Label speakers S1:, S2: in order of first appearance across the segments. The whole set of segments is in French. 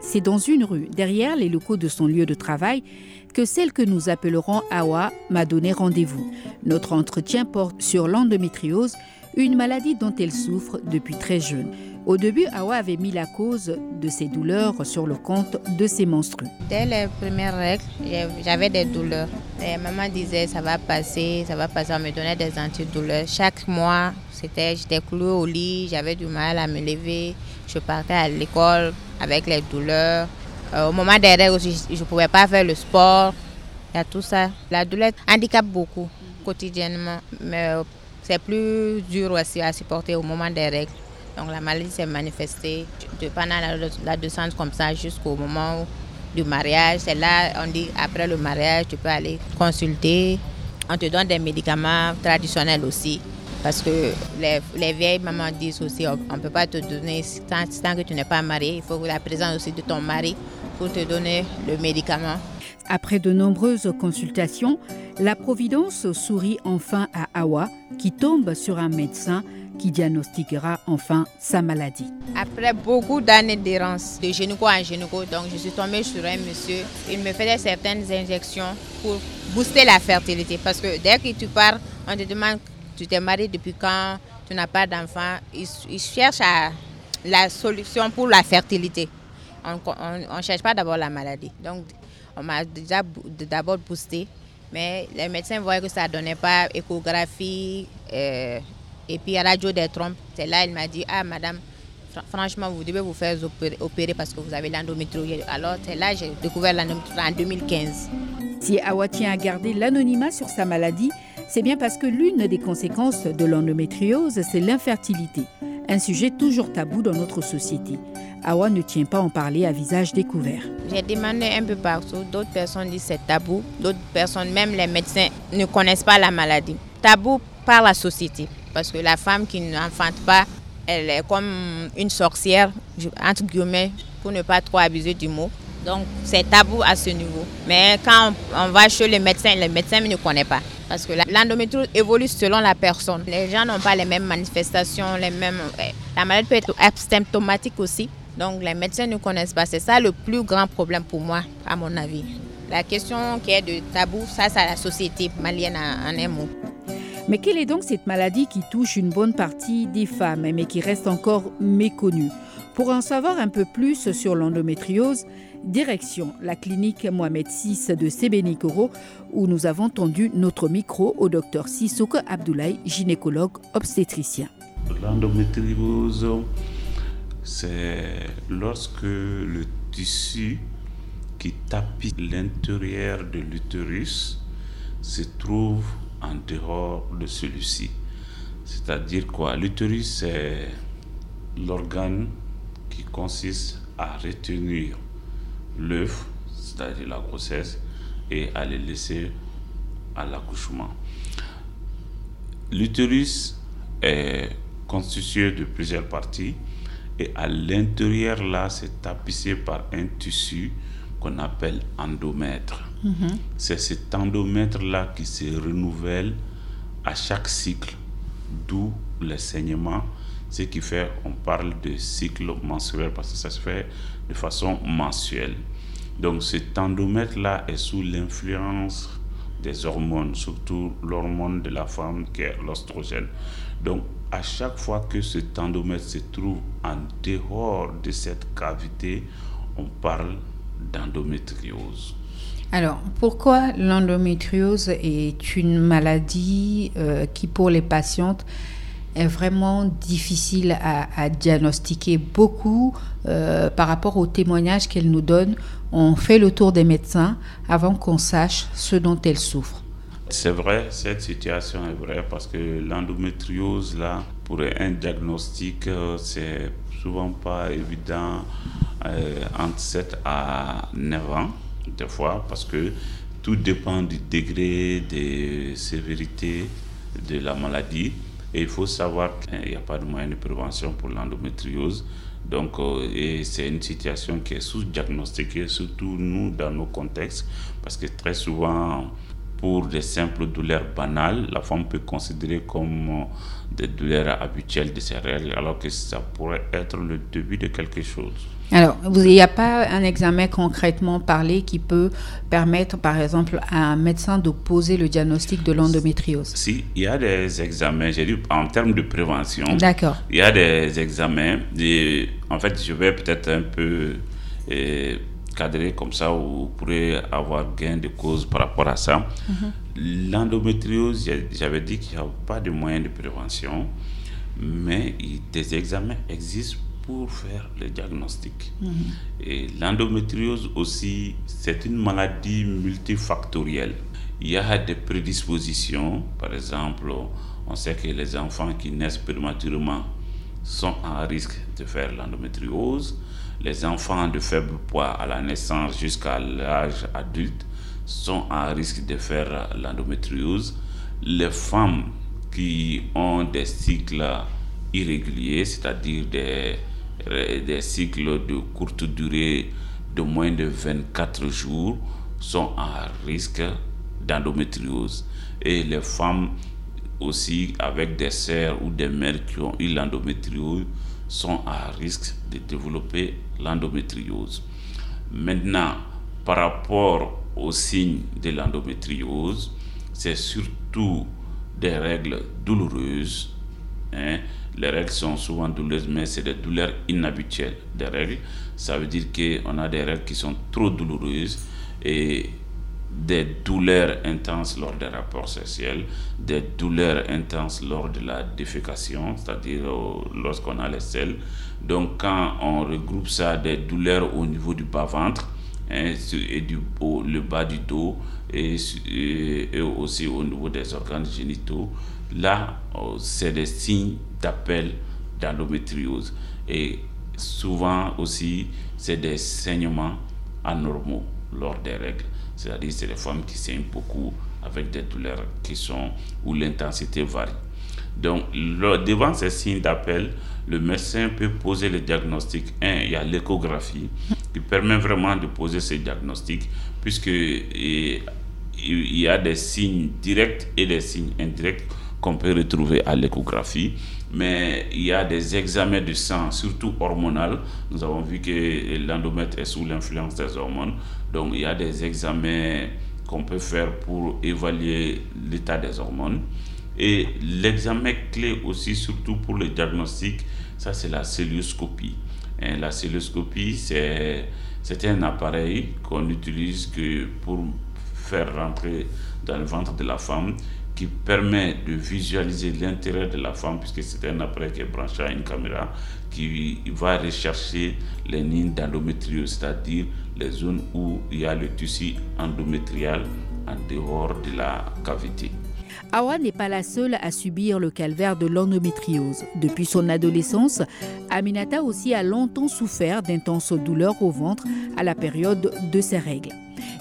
S1: C'est dans une rue, derrière les locaux de son lieu de travail, que celle que nous appellerons Awa m'a donné rendez-vous. Notre entretien porte sur l'endométriose, une maladie dont elle souffre depuis très jeune. Au début, Awa avait mis la cause de ses douleurs sur le compte de ses menstrues.
S2: Dès les premières règles, j'avais des douleurs. Et maman disait ça va passer, ça va passer, on me donnait des antidouleurs. Chaque mois, c'était, j'étais clouée au lit, j'avais du mal à me lever. Je partais à l'école avec les douleurs. Euh, au moment des règles je ne pouvais pas faire le sport. Il y a tout ça. La douleur handicape beaucoup quotidiennement, mais euh, c'est plus dur aussi à supporter au moment des règles. Donc la maladie s'est manifestée pendant la, descente comme ça jusqu'au moment du mariage. C'est là, on dit, après le mariage, tu peux aller consulter. On te donne des médicaments traditionnels aussi. Parce que les, les vieilles mamans disent aussi, on ne peut pas te donner, tant, tant que tu n'es pas marié, il faut la présence aussi de ton mari pour te donner le médicament.
S1: Après de nombreuses consultations, la Providence sourit enfin à Awa, qui tombe sur un médecin qui diagnostiquera enfin sa maladie.
S2: Après beaucoup d'années d'errance, de gynéco en gynéco, donc je suis tombée sur un monsieur. Il me faisait certaines injections pour booster la fertilité. Parce que dès que tu pars, on te demande tu t'es marié depuis quand, tu n'as pas d'enfant. Ils, ils, cherchent la solution pour la fertilité. On ne cherche pas d'abord la maladie. On m'a déjà d'abord boosté. Mais les médecins voyaient que ça ne donnait pas échographie euh, et puis radio des trompes. C'est là il m'a dit, ah madame, franchement, vous devez vous faire opérer, parce que vous avez l'endométriose. Alors c'est là que j'ai découvert l'endométriose en 2015.
S1: Si Awa tient à garder l'anonymat sur sa maladie, c'est bien parce que l'une des conséquences de l'endométriose, c'est l'infertilité, un sujet toujours tabou dans notre société. Awa ne tient pas en parler à visage découvert.
S2: J'ai demandé un peu partout, d'autres personnes disent c'est tabou, d'autres personnes, même les médecins, ne connaissent pas la maladie. Tabou par la société, parce que la femme qui n'enfante pas, elle est comme une sorcière, entre guillemets, pour ne pas trop abuser du mot. Donc c'est tabou à ce niveau. Mais quand on va chez les médecins, les médecins ne connaissent pas. Parce que l'endométriose évolue selon la personne. Les gens n'ont pas les mêmes manifestations, les mêmes. La maladie peut être asymptomatique aussi. Donc les médecins ne connaissent pas. C'est ça le plus grand problème pour moi, à mon avis. La question qui est de tabou, ça, c'est la société malienne en un mot.
S1: Mais quelle est donc cette maladie qui touche une bonne partie des femmes, mais qui reste encore méconnue? Pour en savoir un peu plus sur l'endométriose, direction la clinique Mohamed VI de Sébenikoro, où nous avons tendu notre micro au docteur Sissoko Abdoulaye, gynécologue obstétricien.
S3: L'endométriose, c'est lorsque le tissu qui tapit l'intérieur de l'utérus se trouve en dehors de celui-ci. C'est-à-dire quoi? L'utérus, c'est l'organe qui consiste à retenir l'œuf, c'est-à-dire la grossesse, et à le laisser à l'accouchement. L'utérus est constitué de plusieurs parties et à l'intérieur là, c'est tapissé par un tissu qu'on appelle endomètre. Mm -hmm. C'est cet endomètre-là qui se renouvelle à chaque cycle, d'où le saignement, ce qui fait on parle de cycle mensuel parce que ça se fait de façon mensuelle. Donc cet endomètre-là est sous l'influence des hormones, surtout l'hormone de la femme qui est l'ostrogène. Donc à chaque fois que cet endomètre se trouve en dehors de cette cavité, on parle d'endométriose.
S1: Alors, pourquoi l'endométriose est une maladie euh, qui, pour les patientes, est vraiment difficile à, diagnostiquer Beaucoup, euh, par rapport aux témoignages qu'elle nous donne, on fait le tour des médecins avant qu'on sache ce dont elle souffre.
S3: C'est vrai, cette situation est vraie parce que l'endométriose, là, pour un diagnostic, c'est souvent pas évident euh, entre 7 à 9 ans, des fois, parce que tout dépend du degré de sévérité de la maladie. Et il faut savoir qu'il n'y a pas de moyen de prévention pour l'endométriose. Donc, euh, c'est une situation qui est sous-diagnostiquée, surtout nous dans nos contextes, parce que très souvent, pour des simples douleurs banales, la femme peut considérer comme euh, des douleurs habituelles de ses règles, alors que ça pourrait être le début de quelque chose.
S1: Alors, il n'y a pas un examen concrètement parlé qui peut permettre, par exemple, à un médecin de poser le diagnostic de l'endométriose?
S3: Si, il y a des examens, j'ai dit en termes de prévention.
S1: D'accord.
S3: Il y a des examens. en fait, je vais peut-être un peu eh, cadrer comme ça vous pourrez avoir gain de cause par rapport à ça. Mhm. L'endométriose, j'avais dit qu'il n'y a pas de moyens de prévention, mais des examens existent pour faire le diagnostic. Mhm. Et l'endométriose aussi, c'est une maladie multifactorielle. Il y a des prédispositions, par exemple, on sait que les enfants qui naissent prématurément sont en risque de faire l'endométriose. Les enfants de faible poids à la naissance jusqu'à l'âge adulte sont en risque de faire l'endométriose. Les femmes qui ont des cycles irréguliers, c'est-à-dire des des cycles de courte durée de moins de 24 jours sont à risque d'endométriose. Et les femmes aussi avec des sœurs ou des mères qui ont eu l'endométriose sont à risque de développer l'endométriose. Maintenant, par rapport aux signes de l'endométriose, c'est surtout des règles douloureuses, hein, les règles sont souvent douloureuses, mais c'est des douleurs inhabituelles. Des règles, ça veut dire qu'on a des règles qui sont trop douloureuses et des douleurs intenses lors des rapports sexuels, des douleurs intenses lors de la défécation, c'est-à-dire lorsqu'on a les selles. Donc quand on regroupe ça, des douleurs au niveau du bas-ventre hein, et du le bas du dos et, aussi au niveau des organes génitaux, là, oh, c'est des signes d'appel d'endométriose. Et souvent aussi, c'est des saignements anormaux lors des règles. C'est-à-dire c'est les femmes qui saignent beaucoup avec des douleurs qui sont où l'intensité varie. Donc, devant ces signes d'appel, le médecin peut poser le diagnostic. Un, il y a l'échographie qui permet vraiment de poser ce diagnostic, puisque il y a des signes directs et des signes indirects qu'on peut retrouver à l'échographie. Mais il y a des examens de sang, surtout hormonal. Nous avons vu que l'endomètre est sous l'influence des hormones. Donc il y a des examens qu'on peut faire pour évaluer l'état des hormones. Et l'examen clé aussi, surtout pour le diagnostic, ça c'est la celluloscopie. Et la celluloscopie, c'est un appareil qu'on utilise que pour faire rentrer dans le ventre de la femme qui permet de visualiser l'intérieur de la femme, puisque c'est un appareil qui est branché à une caméra, qui va rechercher les lignes d'endométriose, c'est-à-dire les zones où il y a le tissu endométrial en dehors de la cavité.
S1: Awa n'est pas la seule à subir le calvaire de l'endométriose. Depuis son adolescence, Aminata aussi a longtemps souffert d'intenses douleurs au ventre à la période de ses règles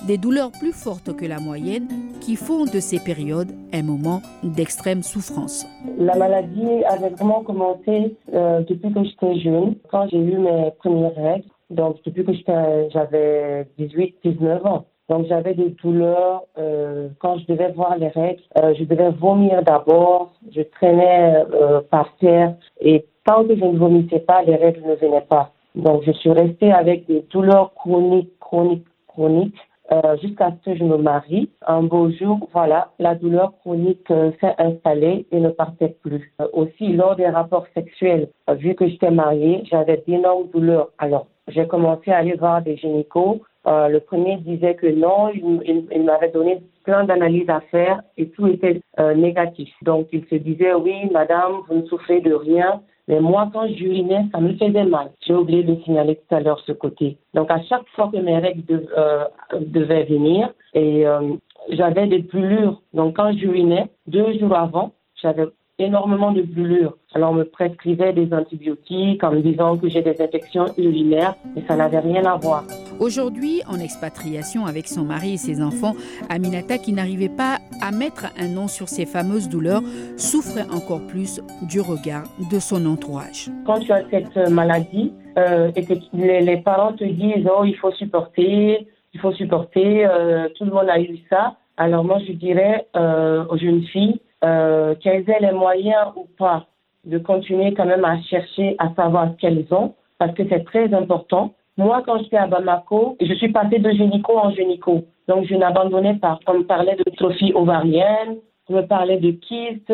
S1: des douleurs plus fortes que la moyenne qui font de ces périodes un moment d'extrême souffrance.
S4: La maladie avait vraiment commencé euh, depuis que j'étais jeune, quand j'ai eu mes premières règles, donc depuis que j'avais 18-19 ans. Donc j'avais des douleurs euh, quand je devais voir les règles. Euh, je devais vomir d'abord, je traînais par terre et tant que je ne vomissais pas, les règles ne venaient pas. Donc je suis restée avec des douleurs chroniques, chroniques, chroniques euh, jusqu'à ce que je me marie. Un beau jour, voilà, la douleur chronique euh, s'est installée et ne partait plus. Euh, aussi, lors des rapports sexuels, vu que j'étais mariée, j'avais d'énormes douleurs. Alors, j'ai commencé à aller voir des gynécos. Le premier disait que non, il, m'avait donné plein d'analyses à faire et tout était négatif. Donc, il se disait, oui, madame, vous ne souffrez de rien, mais moi, quand j'urinais, ça me faisait mal. J'ai oublié de signaler tout à l'heure ce côté. Donc, à chaque fois que mes règles euh, devaient venir, et euh, j'avais des brûlures. Donc, quand j'urinais, deux jours avant, j'avais énormément de brûlures. Alors, on me prescrivait des antibiotiques en me disant que j'ai des infections urinaires, mais ça n'avait rien à voir.
S1: Aujourd'hui, en expatriation avec son mari et ses enfants, Aminata, qui n'arrivait pas à mettre un nom sur ses fameuses douleurs, souffrait encore plus du regard de son entourage.
S4: Quand tu as cette maladie euh, et que les, parents te disent oh il faut supporter, il faut supporter, euh, tout le monde a eu ça. Alors moi je dirais euh, aux jeunes filles euh, qu'elles aient les moyens ou pas de continuer quand même à chercher à savoir ce qu'elles ont parce que c'est très important. Moi, quand j'étais à Bamako, je suis passée de génico en génico. Donc, je n'abandonnais pas. On me parlait de trophie ovarienne, on me parlait de kystes,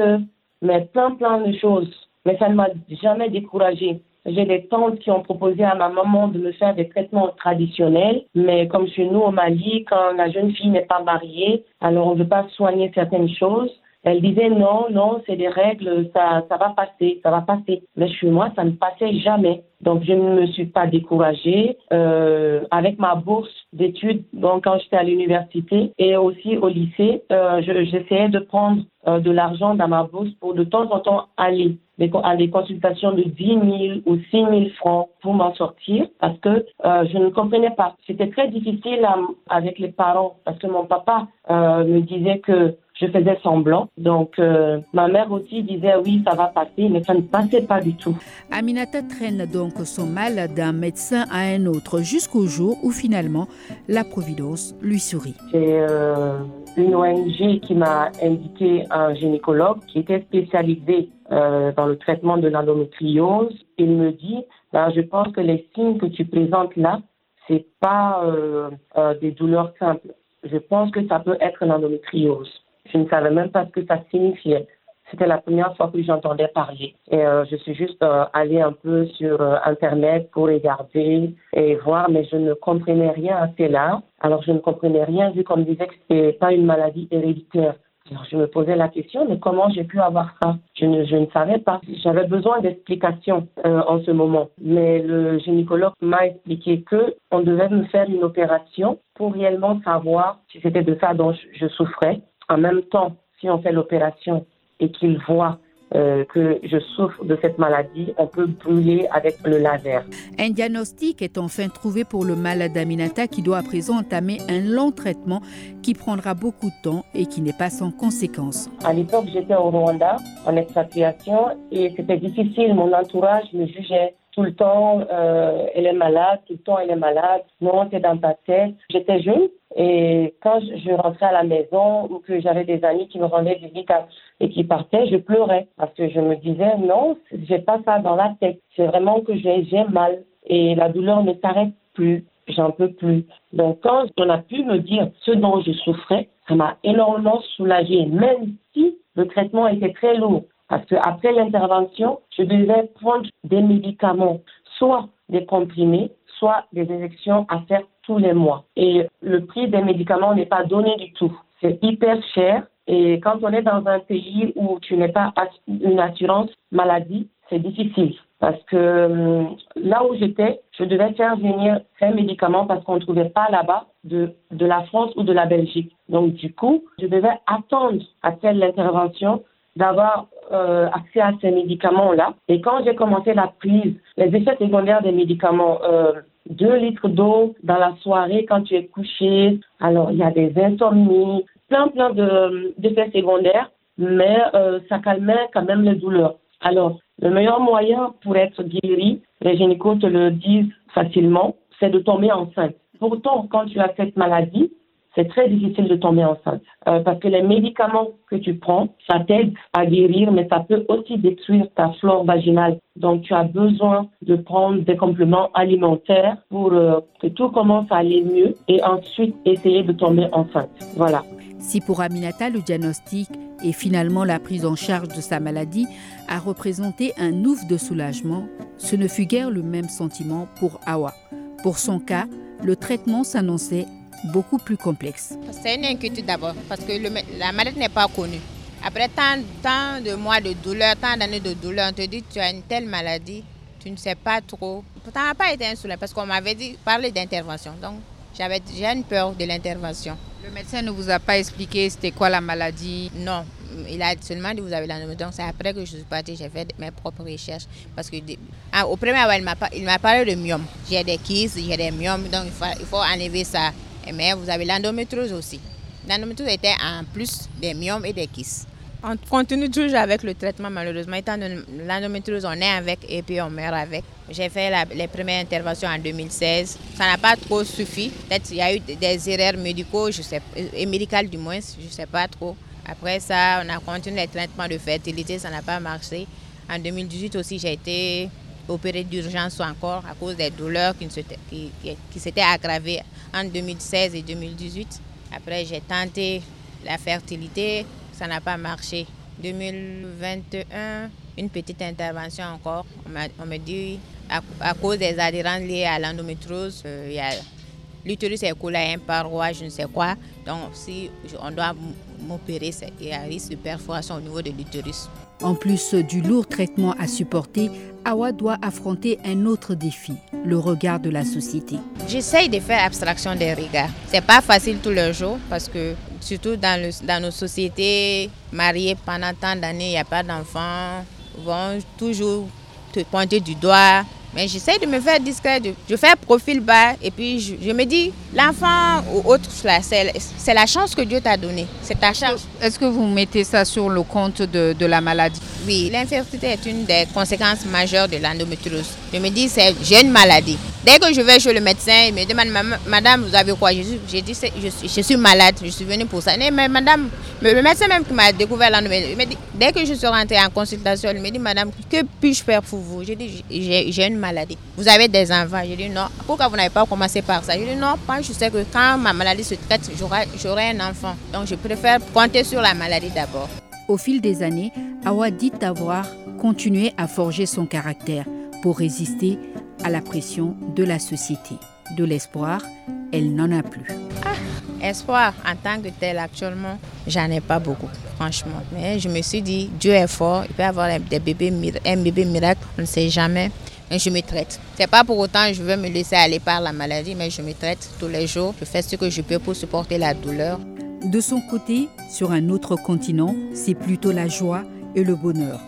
S4: mais plein, plein de choses. Mais ça ne m'a jamais découragée. J'ai des tantes qui ont proposé à ma maman de me faire des traitements traditionnels, mais comme chez nous au Mali, quand la jeune fille n'est pas mariée, alors on ne veut pas soigner certaines choses. Elle disait non, non, c'est des règles, ça, ça va passer, ça va passer. Mais chez moi, ça ne passait jamais. Donc, je ne me suis pas découragée. Euh, avec ma bourse d'études, donc quand j'étais à l'université et aussi au lycée, euh, j'essayais de prendre euh, de l'argent dans ma bourse pour de temps en temps aller à des consultations de 10 000 ou 6 000 francs pour m'en sortir parce que euh, je ne comprenais pas. C'était très difficile avec les parents parce que mon papa euh, me disait que je faisais semblant. Donc, euh, ma mère aussi disait oui, ça va passer, mais ça ne passait pas du tout.
S1: Aminata traîne donc son mal d'un médecin à un autre jusqu'au jour où finalement la Providence lui sourit.
S4: C'est euh, une ONG qui m'a indiqué un gynécologue qui était spécialisé euh, dans le traitement de l'endométriose. Il me dit, ben, je pense que les signes que tu présentes là, c'est pas des douleurs simples. Je pense que ça peut être l'endométriose. Je ne savais même pas ce que ça signifiait. C'était la première fois que j'entendais parler. Et euh, je suis juste euh, allée un peu sur euh, Internet pour regarder et voir, mais je ne comprenais rien à cela. Alors, je ne comprenais rien vu qu'on me disait que ce n'était pas une maladie héréditaire. Alors, je me posais la question, mais comment j'ai pu avoir ça? Je ne, je ne savais pas. J'avais besoin d'explications en ce moment. Mais le gynécologue m'a expliqué que on devait me faire une opération pour réellement savoir si c'était de ça dont je souffrais en même temps, si on fait l'opération et qu'il voit euh, que je souffre de cette maladie, on peut brûler avec le laser.
S1: Un diagnostic est enfin trouvé pour le malade d'Aminata qui doit à présent entamer un long traitement qui prendra beaucoup de temps et qui n'est pas sans conséquences.
S4: À l'époque, j'étais au Rwanda en expatriation et c'était difficile. Mon entourage me jugeait tout le temps, euh, elle est malade, tout le temps, elle est malade. Non, c'est dans ta tête. J'étais jeune et quand je rentrais à la maison ou que j'avais des amis qui me rendaient visite et qui partaient, je pleurais parce que je me disais non, j'ai pas ça dans la tête. C'est vraiment que j'ai mal et la douleur ne s'arrête plus. J'en peux plus. Donc quand on a pu me dire ce dont je souffrais, ça m'a énormément soulagée, même si le traitement était très lourd. Parce qu'après l'intervention, je devais prendre des médicaments, soit des comprimés, soit des injections à faire tous les mois. Et le prix des médicaments n'est pas donné du tout. C'est hyper cher. Et quand on est dans un pays où tu n'es pas une assurance maladie, c'est difficile. Parce que hum, là où j'étais, je devais faire venir ces médicaments parce qu'on ne trouvait pas là-bas de, de la France ou de la Belgique. Donc du coup, je devais attendre après l'intervention d'avoir euh, accès à ces médicaments-là. Et quand j'ai commencé la prise, les effets secondaires des médicaments, euh, 2 litres d'eau dans la soirée quand tu es couché, alors il y a des insomnies, plein plein d'effets secondaires, mais euh, ça calmait quand même les douleurs. Alors, le meilleur moyen pour être guéri, les gynécos te le disent facilement, c'est de tomber enceinte. Pourtant, quand tu as cette maladie, c'est très difficile de tomber enceinte euh, parce que les médicaments que tu prends, ça t'aide à guérir, mais ça peut aussi détruire ta flore vaginale. Donc, tu as besoin de prendre des compléments alimentaires pour euh, que tout commence à aller mieux et ensuite essayer de tomber enceinte. Voilà.
S1: Si pour Aminata, le diagnostic et finalement la prise en charge de sa maladie a représenté un ouf de soulagement, ce ne fut guère le même sentiment pour Awa. Pour son cas, le traitement s'annonçait beaucoup plus complexe.
S2: C'est une inquiétude d'abord parce que la maladie n'est pas connue. Après tant, tant, de mois de douleur, tant d'années de douleur, on te dit que tu as une telle maladie, tu ne sais pas trop. Ça n'a pas été un soulagement parce qu'on m'avait dit parler d'intervention. Donc j'avais j'ai une peur de l'intervention.
S1: Le médecin ne vous a pas expliqué c'était quoi la maladie?
S2: Non, il a seulement dit vous avez l'endométriose. C'est après que je suis partie, j'ai fait mes propres recherches. Parce que ah, au premier il m'a parlé de myome. J'ai des kystes, j'ai des myomes, donc il faut, il faut enlever ça. Mais vous avez l'endométriose aussi. L'endométriose était en plus des myomes et des kystes. On continue toujours avec le traitement, malheureusement. Étant l'endométriose, on est avec et puis on meurt avec. J'ai fait les premières interventions en 2016. Ça n'a pas trop suffi. Peut-être qu'il y a eu des erreurs médicaux, je sais, et médicales du moins, je ne sais pas trop. Après ça, on a continué les traitements de fertilité, ça n'a pas marché. En 2018 aussi, j'ai été opérée d'urgence encore à cause des douleurs qui s'étaient aggravées en 2016 et 2018. Après, j'ai tenté la fertilité, ça n'a pas marché. 2021, une petite intervention encore. On, me dit, à, cause des adhérents liés à l'endométriose, euh, il y a l'utérus est coulé à un paroi, je ne sais quoi. Donc, si on doit m'opérer, il y a un risque de perforation au niveau de l'utérus.
S1: En plus du lourd traitement à supporter, Awa doit affronter un autre défi, le regard de la société.
S2: J'essaye de faire abstraction des regards. C'est pas facile tous les jours parce que surtout dans, le, dans nos sociétés mariées pendant tant d'années, il n'y a pas d'enfants, vont toujours te pointer du doigt, mais j'essaie de me faire discret, je fais profil bas et puis je, me dis, l'enfant ou autre, c'est la chance que Dieu t'a donnée. C'est ta chance.
S1: Est-ce que vous mettez ça sur le compte de, de la maladie?
S2: Oui, l'infertilité est une des conséquences majeures de l'endométriose. Je me dis, j'ai une maladie. Dès que je vais chez le médecin, il me demande, Madame, vous avez quoi? J'ai dit, je, je, suis malade, je suis venue pour ça. Mais Madame, le médecin même qui m'a découvert l'endométriose, il me dit, dès que je suis rentrée en consultation, il me dit, Madame, que puis-je faire pour vous? J'ai dit, j'ai une maladie. Vous avez des enfants Je dis non. Pourquoi vous n'avez pas commencé par ça? Je dis non, pas. Je sais que quand ma maladie se traite, j'aurai un enfant. Donc je préfère compter sur la maladie d'abord.
S1: Au fil des années, Awa dit avoir continué à forger son caractère pour résister à la pression de la société. De l'espoir, elle n'en a plus.
S2: Ah, espoir en tant que tel actuellement, j'en ai pas beaucoup, franchement. Mais je me suis dit, Dieu est fort, il peut avoir des bébés, un bébé miracle, on ne sait jamais je me traite. C'est pas pour autant que je veux me laisser aller par la maladie, mais je me traite tous les jours. Je fais ce que je peux pour supporter la douleur.
S1: De son côté, sur un autre continent, c'est plutôt la joie et le bonheur.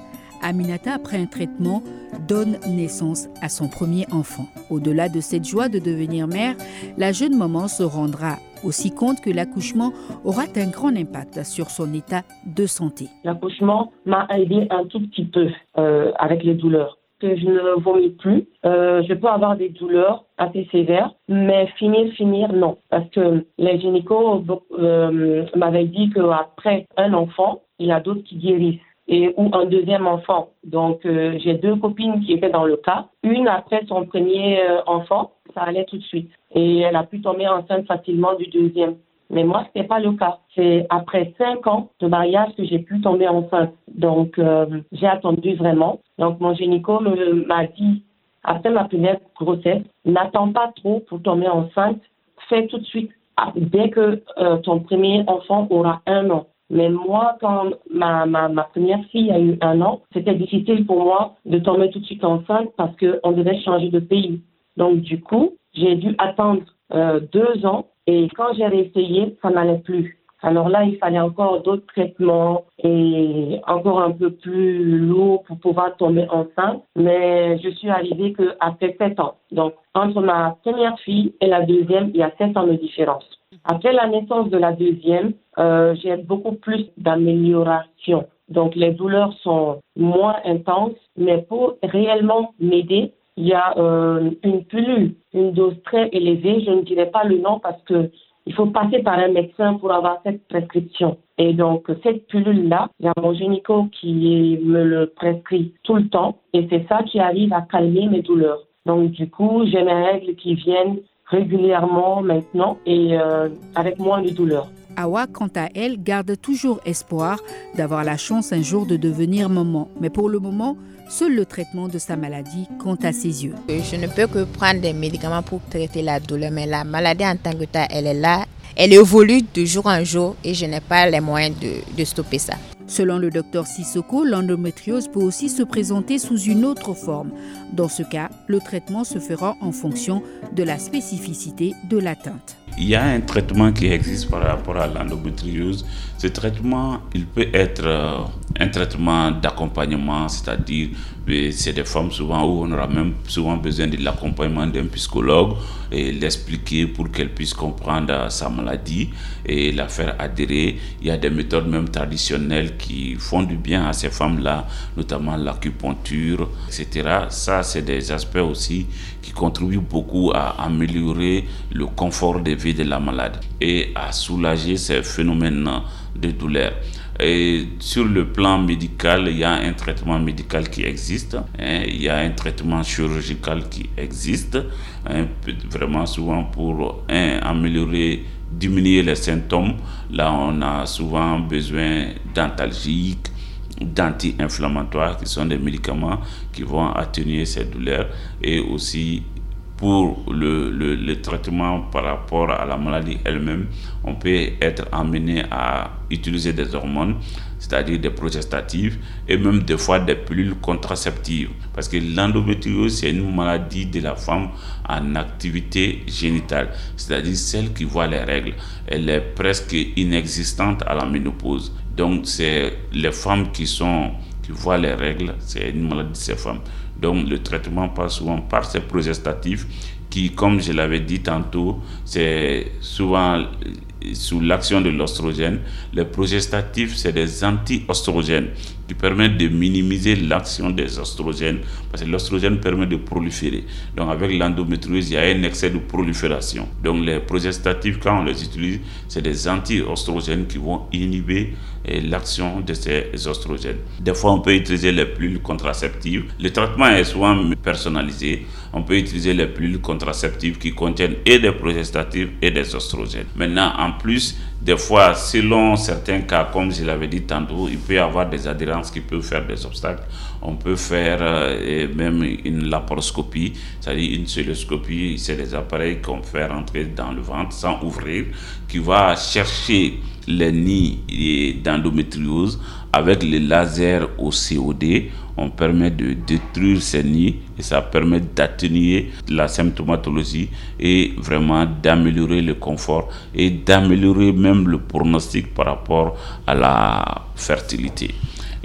S1: Aminata, après un traitement, donne naissance à son premier enfant. Au-delà de cette joie de devenir mère, la jeune maman se rendra aussi compte que l'accouchement aura un grand impact sur son état de santé.
S4: L'accouchement m'a aidé un tout petit peu euh, avec les douleurs je ne vomis plus. Euh, je peux avoir des douleurs assez sévères, mais finir, finir, non. Parce que les gynécos euh, m'avaient dit qu'après un enfant, il y a d'autres qui guérissent. Et, ou un deuxième enfant. Donc, euh, j'ai deux copines qui étaient dans le cas. Une, après son premier enfant, ça allait tout de suite. Et elle a pu tomber enceinte facilement du deuxième. Mais moi, ce n'était pas le cas. C'est après cinq ans de mariage que j'ai pu tomber enceinte. Donc, euh, j'ai attendu vraiment. Donc, mon gynéco m'a dit, après ma première grossesse, n'attends pas trop pour tomber enceinte. Fais tout de suite, ah, dès que euh, ton premier enfant aura un an. Mais moi, quand ma, ma, ma, première fille a eu un an, c'était difficile pour moi de tomber tout de suite enceinte parce qu'on devait changer de pays. Donc, du coup, j'ai dû attendre euh, deux ans et quand j'ai réessayé, ça n'allait plus. Alors là, il fallait encore d'autres traitements et encore un peu plus lourd pour pouvoir tomber enceinte. Mais je suis arrivée qu'après sept ans. Donc, entre ma première fille et la deuxième, il y a sept ans de différence. Après la naissance de la deuxième, euh, j'ai beaucoup plus d'amélioration. Donc, les douleurs sont moins intenses, mais pour réellement m'aider, il y a euh, une pilule, une dose très élevée. Je ne dirais pas le nom parce que il faut passer par un médecin pour avoir cette prescription. Et donc, cette pilule-là, il y a mon gynéco qui me le prescrit tout le temps. Et c'est ça qui arrive à calmer mes douleurs. Donc, du coup, j'ai mes règles qui viennent régulièrement maintenant et euh, avec moins de douleurs.
S1: Awa, quant à elle, garde toujours espoir d'avoir la chance un jour de devenir maman. Mais pour le moment, seul le traitement de sa maladie compte à ses yeux.
S2: Je ne peux que prendre des médicaments pour traiter la douleur, mais la maladie en tant que telle, elle est là. Elle évolue de jour en jour et je n'ai pas les moyens de, de stopper ça.
S1: Selon le docteur Sissoko, l'endométriose peut aussi se présenter sous une autre forme. Dans ce cas, le traitement se fera en fonction de la spécificité de l'atteinte.
S3: Il y a un traitement qui existe par rapport à l'endométriose. Ce traitement, il peut être euh, un traitement d'accompagnement, c'est-à-dire c'est des femmes souvent où on aura même souvent besoin de l'accompagnement d'un psychologue et l'expliquer pour qu'elle puisse comprendre sa maladie et la faire adhérer. Il y a des méthodes même traditionnelles qui font du bien à ces femmes-là, notamment l'acupuncture, etc. Ça, c'est des aspects aussi qui contribuent beaucoup à améliorer le confort de vie de la malade et à soulager ces phénomènes de douleur. Et sur le plan médical, il y a un traitement médical qui existe, hein. il y a un traitement chirurgical qui existe, hein, vraiment souvent pour améliorer, diminuer les symptômes. Là, on a souvent besoin d'antalgiques, d'anti-inflammatoires, qui sont des médicaments qui vont atténuer ces douleurs et aussi pour le, traitement par rapport à la maladie elle-même, on peut être amené à utiliser des hormones, c'est-à-dire des progestatifs et même des fois des pilules contraceptives. Parce que l'endométriose, c'est une maladie de la femme en activité génitale, c'est-à-dire celle qui voit les règles. Elle est presque inexistante à la ménopause. Donc, c'est les femmes qui sont qui voient les règles, c'est une maladie de ces femmes. Donc le traitement passe souvent par ces progestatifs qui, comme je l'avais dit tantôt, c'est souvent sous l'action de l'ostrogène. Les progestatifs, c'est des anti-ostrogènes qui permettent de minimiser l'action des ostrogènes parce que l'ostrogène permet de proliférer. Donc avec l'endométriose, il y a un excès de prolifération. Donc les progestatifs, quand on les utilise, c'est des anti-ostrogènes qui vont inhiber eh, l'action de ces ostrogènes. Des fois, on peut utiliser les pilules contraceptives. Le traitement est souvent personnalisé. On peut utiliser les pilules contraceptives qui contiennent et des progestatifs et des ostrogènes. Maintenant, en plus, des fois, selon certains cas, comme je l'avais dit tantôt, il peut y avoir des adhérences qui peuvent faire des obstacles. On peut faire euh, même une laparoscopie, c'est-à-dire une celluloscopie. C'est des appareils qu'on fait rentrer dans le ventre sans ouvrir, qui va chercher les nids d'endométriose avec les lasers au COD, on permet de détruire ces nids et ça permet d'atténuer la symptomatologie et vraiment d'améliorer le confort et d'améliorer même le pronostic par rapport à la fertilité.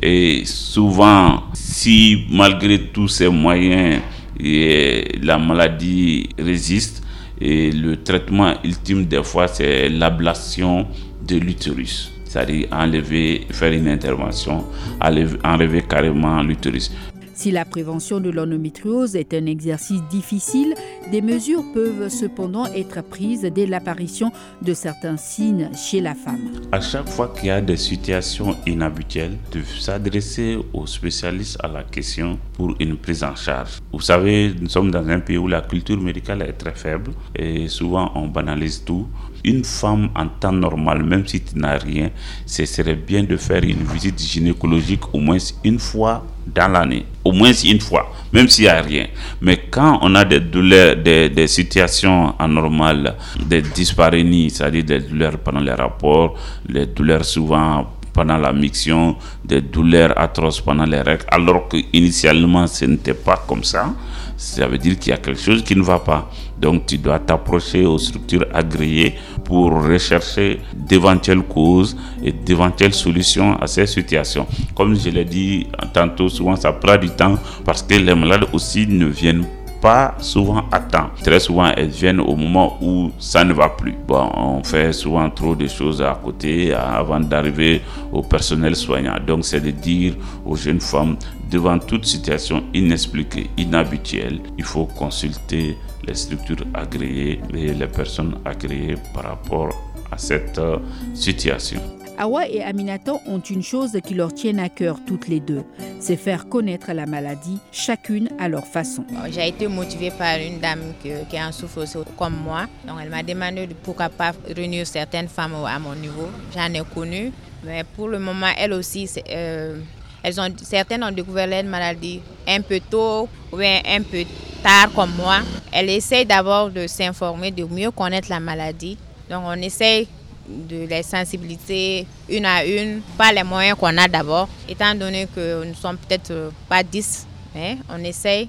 S3: Et souvent, si malgré tous ces moyens, la maladie résiste, et le traitement ultime des fois, c'est l'ablation de l'utérus. C'est-à-dire enlever, faire une intervention, enlever carrément l'utérus.
S1: Si la prévention de l'endométriose est un exercice difficile, des mesures peuvent cependant être prises dès l'apparition de certains signes chez la femme.
S3: À chaque fois qu'il y a des situations inhabituelles, de s'adresser aux spécialistes à la question pour une prise en charge. Vous savez, nous sommes dans un pays où la culture médicale est très faible et souvent on banalise tout. Une femme en temps normal, même si tu n'as rien, ce serait bien de faire une visite gynécologique au moins une fois dans l'année, au moins une fois, même s'il n'y a rien. Mais quand on a des douleurs, des, situations anormales, des dysparénies, c'est-à-dire des douleurs pendant les rapports, les douleurs souvent pendant la miction, des douleurs atroces pendant les règles, alors qu'initialement ce n'était pas comme ça, ça veut dire qu'il y a quelque chose qui ne va pas. Donc tu dois t'approcher aux structures agréées pour rechercher d'éventuelles causes et d'éventuelles solutions à ces situations. Comme je l'ai dit tantôt, souvent ça prend du temps parce que les malades aussi ne viennent pas souvent à temps. Très souvent, elles viennent au moment où ça ne va plus. Bon, on fait souvent trop de choses à côté avant d'arriver au personnel soignant. Donc, c'est de dire aux jeunes femmes, devant toute situation inexpliquée, inhabituelle, il faut consulter les structures agréées et les personnes agréées par rapport à cette euh, situation.
S1: Awa et Aminata ont une chose qui leur tient à cœur toutes les deux, c'est faire connaître la maladie, chacune à leur façon.
S2: J'ai été motivée par une dame qui, est en souffrance comme moi. Donc elle m'a demandé de pourquoi pas réunir certaines femmes à mon niveau. J'en ai connu, mais pour le moment, elles aussi, euh, elles ont, certaines ont découvert leur maladie un peu tôt ou un peu tard comme moi. Elles essayent d'abord de s'informer, de mieux connaître la maladie. Donc on essaye de les sensibiliser une à une par les moyens qu'on a d'abord, étant donné que nous sommes peut-être euh, pas 10, mais on essaye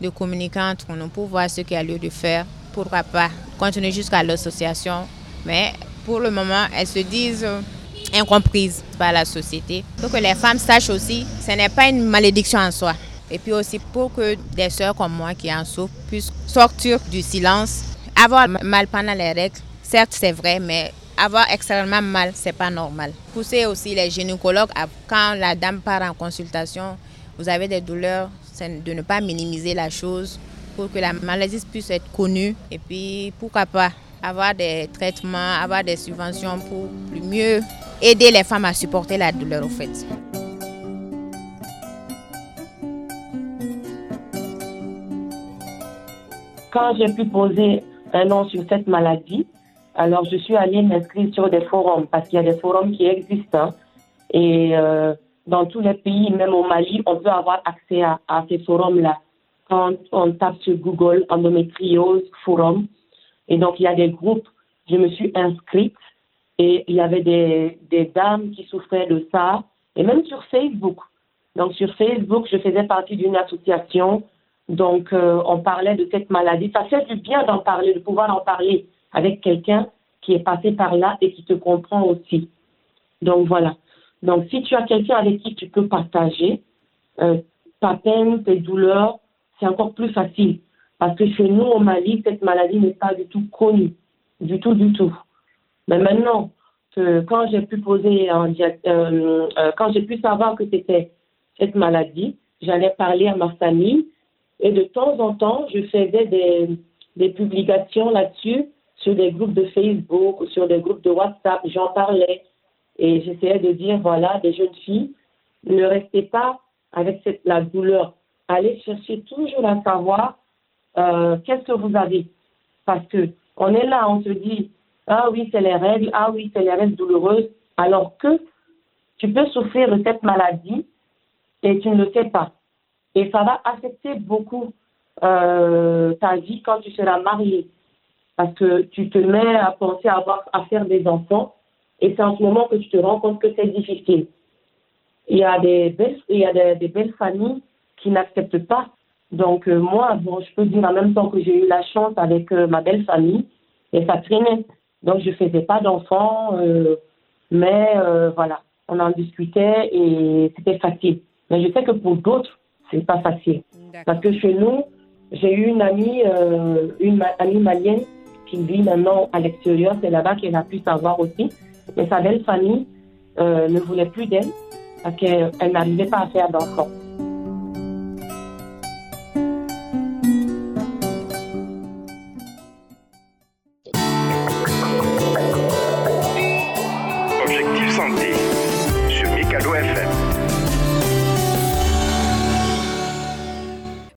S2: de communiquer entre nous pour voir ce qu'il y a lieu de faire. Pourquoi pas continuer jusqu'à l'association, mais pour le moment, elles se disent incomprises par la société. Pour que les femmes sachent aussi, ce n'est pas une malédiction en soi. Et puis aussi pour que des sœurs comme moi qui en souffrent puissent sortir du silence. Avoir mal pendant les règles, certes c'est vrai, mais avoir extrêmement mal, c'est pas normal. Pousser aussi les gynécologues quand la dame part en consultation, vous avez des douleurs, de ne pas minimiser la chose pour que la maladie puisse être connue et puis pourquoi pas avoir des traitements, avoir des subventions pour mieux aider les femmes à supporter la douleur au fait.
S4: Quand j'ai pu poser un nom sur cette maladie, alors je suis allée m'inscrire sur des forums parce qu'il y a des forums qui existent. Hein. et euh, dans tous les pays, même au Mali, on peut avoir accès à, ces forums-là. Quand on tape sur Google endométriose forum, et donc il y a des groupes, je me suis inscrite et il y avait des, dames qui souffraient de ça, et même sur Facebook. Donc sur Facebook, je faisais partie d'une association donc, euh, on parlait de cette maladie. Ça fait du bien d'en parler, de pouvoir en parler avec quelqu'un qui est passé par là et qui te comprend aussi. Donc, voilà. Donc, si tu as quelqu'un avec qui tu peux partager euh, ta peine, tes douleurs, c'est encore plus facile. Parce que chez nous, au Mali, cette maladie n'est pas du tout connue. Du tout, du tout. Mais maintenant, quand j'ai pu poser, euh, euh, quand j'ai pu savoir que c'était cette maladie, j'allais parler à ma famille et de temps en temps, je faisais des, publications là-dessus sur des groupes de Facebook, sur des groupes de WhatsApp. J'en parlais et j'essayais de dire, voilà, des jeunes filles, ne restez pas avec la douleur. Allez chercher toujours à savoir euh, qu'est-ce que vous avez? Parce que on est là, on se dit, ah oui, c'est les règles, ah oui, c'est les règles douloureuses, alors que tu peux souffrir de cette maladie et tu ne le sais pas. Et ça va affecter beaucoup euh, ta vie quand tu seras marié. Parce que tu te mets à penser à, avoir, à faire des enfants et c'est en ce moment que tu te rends compte que c'est difficile. Il y a des belles, il y a des, belles familles qui n'acceptent pas. Donc euh, moi, bon, je peux dire en même temps que j'ai eu la chance avec euh, ma belle famille et ça traînait. Donc je faisais pas d'enfants, mais voilà, on en discutait et c'était facile. Mais je sais que pour d'autres, c'est pas facile. Parce que chez nous, j'ai eu une amie, euh, une amie malienne qui vit maintenant à l'extérieur. C'est là-bas qu'elle a pu savoir aussi. Mais sa belle famille euh, ne voulait plus d'elle parce qu'elle n'arrivait pas à faire d'enfants.